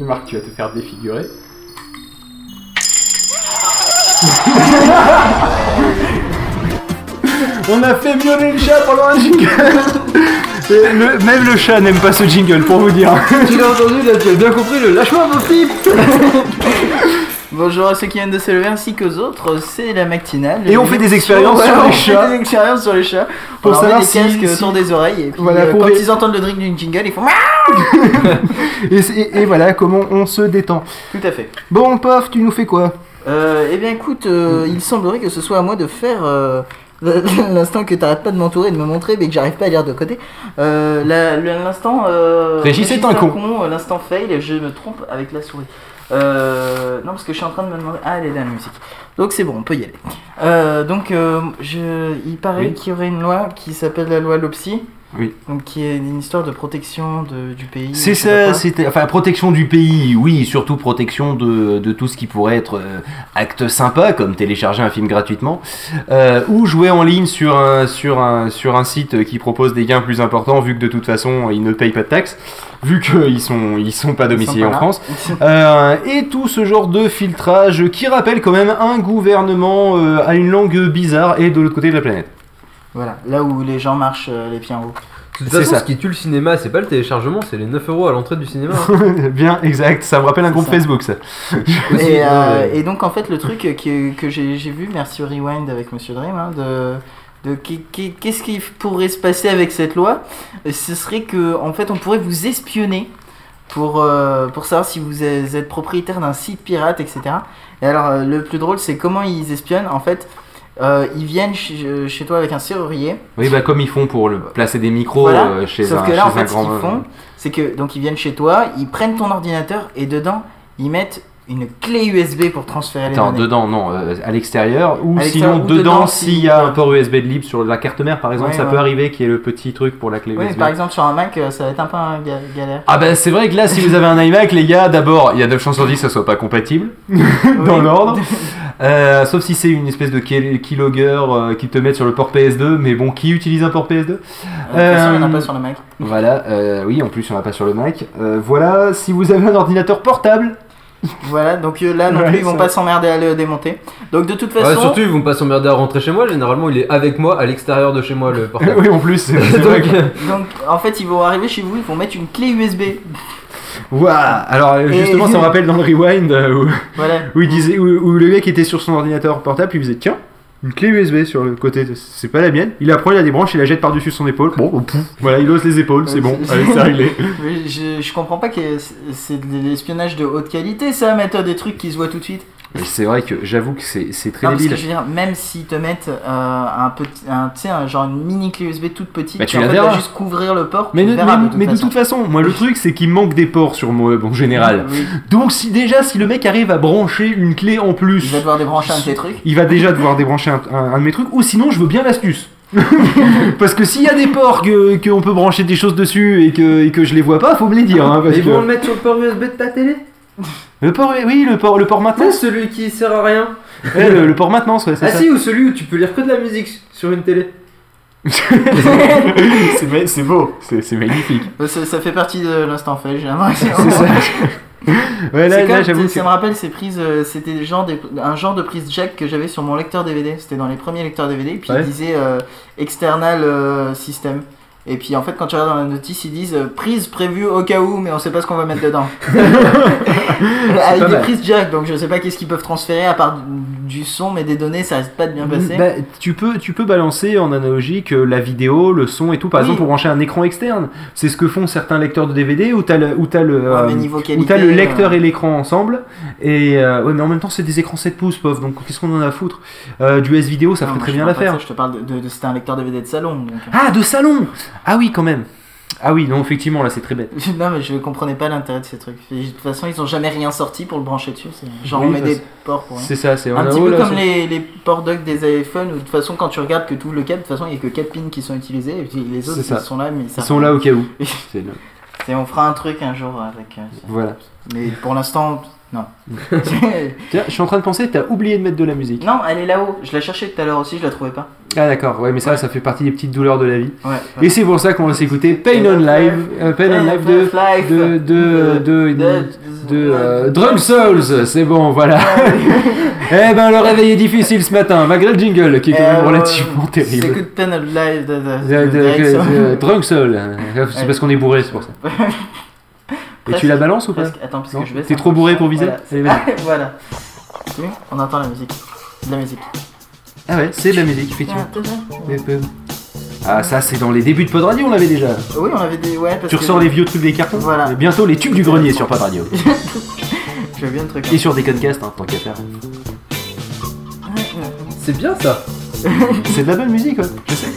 Marc, tu vas te faire défigurer. On a fait miauler le chat pendant un jingle Et le- Même le chat n'aime pas ce jingle, pour vous dire. Tu l'as entendu là, tu as bien compris le lâche-moi mon pipe Bonjour à ceux qui viennent de se lever ainsi qu'aux autres, c'est la matinale. Et on fait des expériences sur les on chats. fait des expériences sur les chats. Pour on savoir des si- casques autour des oreilles et puis euh, quand ils entendent le drink d'une jingle, ils font Et, voilà comment on se détend. Tout à fait. Bon, Pof, tu nous fais quoi? Euh, eh bien écoute, euh, il semblerait que ce soit à moi de faire l'instant que t'arrêtes pas de m'entourer et de me montrer mais que j'arrive pas à lire de côté. L'instant... Régis est un con. L'instant fail, je me trompe avec la souris. Euh, non parce que je suis en train de me demander... Ah elle est là la musique. Donc c'est bon, on peut y aller. Euh, donc euh, je, il paraît Oui. qu'il y aurait une loi qui s'appelle la loi LOPSI. Oui. Donc qui est une histoire de protection de- du pays. C'est ça, c'était. Enfin, protection du pays, oui, surtout protection de, de tout ce qui pourrait être euh, acte sympa, comme télécharger un film gratuitement, euh, ou jouer en ligne sur un, sur, un, sur un site qui propose des gains plus importants, vu que de toute façon, ils ne payent pas de taxes, vu qu'ils sont, ils sont pas domiciliés en France. Euh, et tout ce genre de filtrage qui rappelle quand même un gouvernement à une langue bizarre et de l'autre côté de la planète. Voilà, là où les gens marchent euh, les pieds en haut. De toute C'est façon, ça. ce qui tue le cinéma, c'est pas le téléchargement, c'est les 9 euros à l'entrée du cinéma. hein. Bien, exact, ça me rappelle un groupe ça. Facebook ça. Et, euh, et donc en fait le truc que, que j'ai j'ai vu, merci au Rewind avec Monsieur Dream, hein, de, de qu'est-ce qui pourrait se passer avec cette loi, ce serait que en fait on pourrait vous espionner pour, euh, pour savoir si vous êtes propriétaire d'un site pirate, etc. Et alors le plus drôle c'est comment ils espionnent, en fait euh, ils viennent chez, chez toi avec un serrurier, Oui, bah comme ils font pour le, placer des micros Voilà. euh, chez Sauf un, que là, en fait, ce qu'ils font, c'est que donc ils viennent chez toi, ils prennent ton ordinateur et dedans, ils mettent une clé USB pour transférer les Attends, données. dedans, non, euh, à l'extérieur, ou À sinon ou dedans, s'il si- y a un port USB de libre sur la carte mère par exemple, Ouais, ça ouais. peut arriver qu'il y ait le petit truc pour la clé Oui, USB. par exemple sur un Mac, euh, ça va être un peu un ga- galère. Ah bah c'est vrai que là, si vous avez un iMac, les gars, d'abord, il y a 9 chances sur 10 que ça soit pas compatible, dans l'ordre. Euh, sauf si c'est une espèce de key- keylogger euh, qui te met sur le port PS2, mais bon, qui utilise un port PS2 Euh, il n'y en a Euh, pas sur le Mac. Voilà, euh, oui, en plus, il n'y en a pas sur le Mac. Euh, voilà, si vous avez un ordinateur portable, Voilà, donc euh, là non Ouais, plus, ils vont pas s'emmerder à le démonter. Donc de toute Ouais, façon, surtout, ils vont pas s'emmerder à rentrer chez moi. Généralement, il est avec moi à l'extérieur de chez moi, le portable. oui, en plus, donc en fait, ils vont arriver chez vous, ils vont mettre une clé USB. Ouah, alors justement, Et- ça me rappelle dans le rewind euh, où, Voilà. où il disait, où, où le mec était sur son ordinateur portable, puis il faisait tiens, une clé USB sur le côté, de- c'est pas la mienne. Il la prend, il la débranche, il la jette par-dessus son épaule. Bon, oh, pouf, voilà, il ose les épaules, c'est bon, C'est- allez, c'est réglé. Mais je, je comprends pas que c'est- c'est de l'espionnage de haute qualité, ça, mettre des trucs qui se voient tout de suite. Mais C'est vrai que j'avoue que c'est c'est très Non, parce que débile. je veux dire, même s'ils te mettent euh, un petit, un, genre une mini clé USB toute petite, Bah, tu qui en la fait va verras. juste couvrir le port. Mais, tu ne- verras mais- de toute mais de façon. toute façon, moi le truc c'est qu'il manque des ports sur mon web en général. Oui. Donc si déjà si le mec arrive à brancher une clé en plus, Il va devoir débrancher un de tes trucs. il va déjà devoir débrancher un, un- un de mes trucs, ou sinon je veux bien l'astuce. parce que s'il y a des ports que- qu'on peut brancher des choses dessus et que, et que je les vois pas, faut me les dire. Hein, parce Ils que- vont le mettre sur le port USB de ta télé? Le port, oui, le port, le port Non, maintenance. celui qui sert à rien. Ouais, le, le port maintenance, ouais, c'est Ah ça. si, ou celui où tu peux lire que de la musique sur une télé. c'est beau, c'est c'est magnifique. Ça, ça fait partie de l'instant fait, j'ai l'impression. C'est ça. Ouais, là, C'est là, j'avoue. ça me rappelle ces prises, euh, c'était des- un genre de prise jack que j'avais sur mon lecteur DVD. C'était dans les premiers lecteurs DVD, puis Ouais. ils disaient euh, external euh, system. Et puis en fait, quand tu regardes dans la notice, ils disent euh, prise prévue au cas où, mais on sait pas ce qu'on va mettre dedans. Avec des prises jack, donc je sais pas qu'est-ce qu'ils peuvent transférer à part du, son, mais des données, ça risque pas de bien passer. Bah, tu, peux, tu peux balancer en analogique euh, la vidéo, le son et tout, par Oui. exemple pour brancher un écran externe. C'est ce que font certains lecteurs de DVD où tu as le, où t'as le, Ouais, euh, où le lecteur euh, et l'écran ensemble. Et euh, ouais, mais en même temps, c'est des écrans 7 pouces, pauvre. Donc qu'est-ce qu'on en a à foutre? Du S vidéo, ça non, ferait très bien l'affaire. Je te parle de, de- de- c'était un lecteur DVD de salon. donc. Ah, de salon Ah oui, quand même. Ah oui, non, effectivement, là, c'est très bête. Non, mais je comprenais pas l'intérêt de ces trucs. De toute façon, ils ont jamais rien sorti pour le brancher dessus. Genre, Oui, on met des ports pour rien. C'est ça, c'est Un petit oh peu là, comme ça- les, les ports dock des iPhones où de toute façon, quand tu regardes que tout le câble, de toute façon, il n'y a que 4 pins qui sont utilisés. Et puis les autres, ça. ils sont là, mais Ils sont là au cas où. C'est on fera un truc un jour avec. euh, ça. Voilà. Mais pour l'instant, non. Tiens, je suis en train de penser, t'as oublié de mettre de la musique. Non, elle est là-haut. Je la cherchais tout à l'heure aussi, je la trouvais pas. Ah d'accord, ouais, mais ça, ça fait partie des petites douleurs de la vie. Ouais. Et c'est pour ça qu'on va s'écouter Pain on Live, euh, Pain on Live de de de de, de, euh, Souls. C'est bon, voilà. eh ben le réveil est difficile ce matin, malgré le jingle qui est quand même euh, relativement terrible. J'écoute Pain on Live de, de, Souls. C'est parce qu'on est bourré, c'est pour ça. Et tu la balances ou pas Attends, parce que je vais. T'es trop bourré pour viser Voilà. Eh voilà. On entend la musique. De la musique. Ah ouais, c'est de la musique, ah, effectivement. Ah, ça, c'est dans les débuts de Pod Radio, on l'avait déjà. Oui, on l'avait des. Ouais, tu ressors les vieux trucs des cartons Voilà. Et bientôt les tubes du grenier sur Pod Radio. je veux bien le truc. Hein. Et sur Deconcast, hein, tant qu'à faire. C'est bien ça C'est de la bonne musique, ouais. Je sais.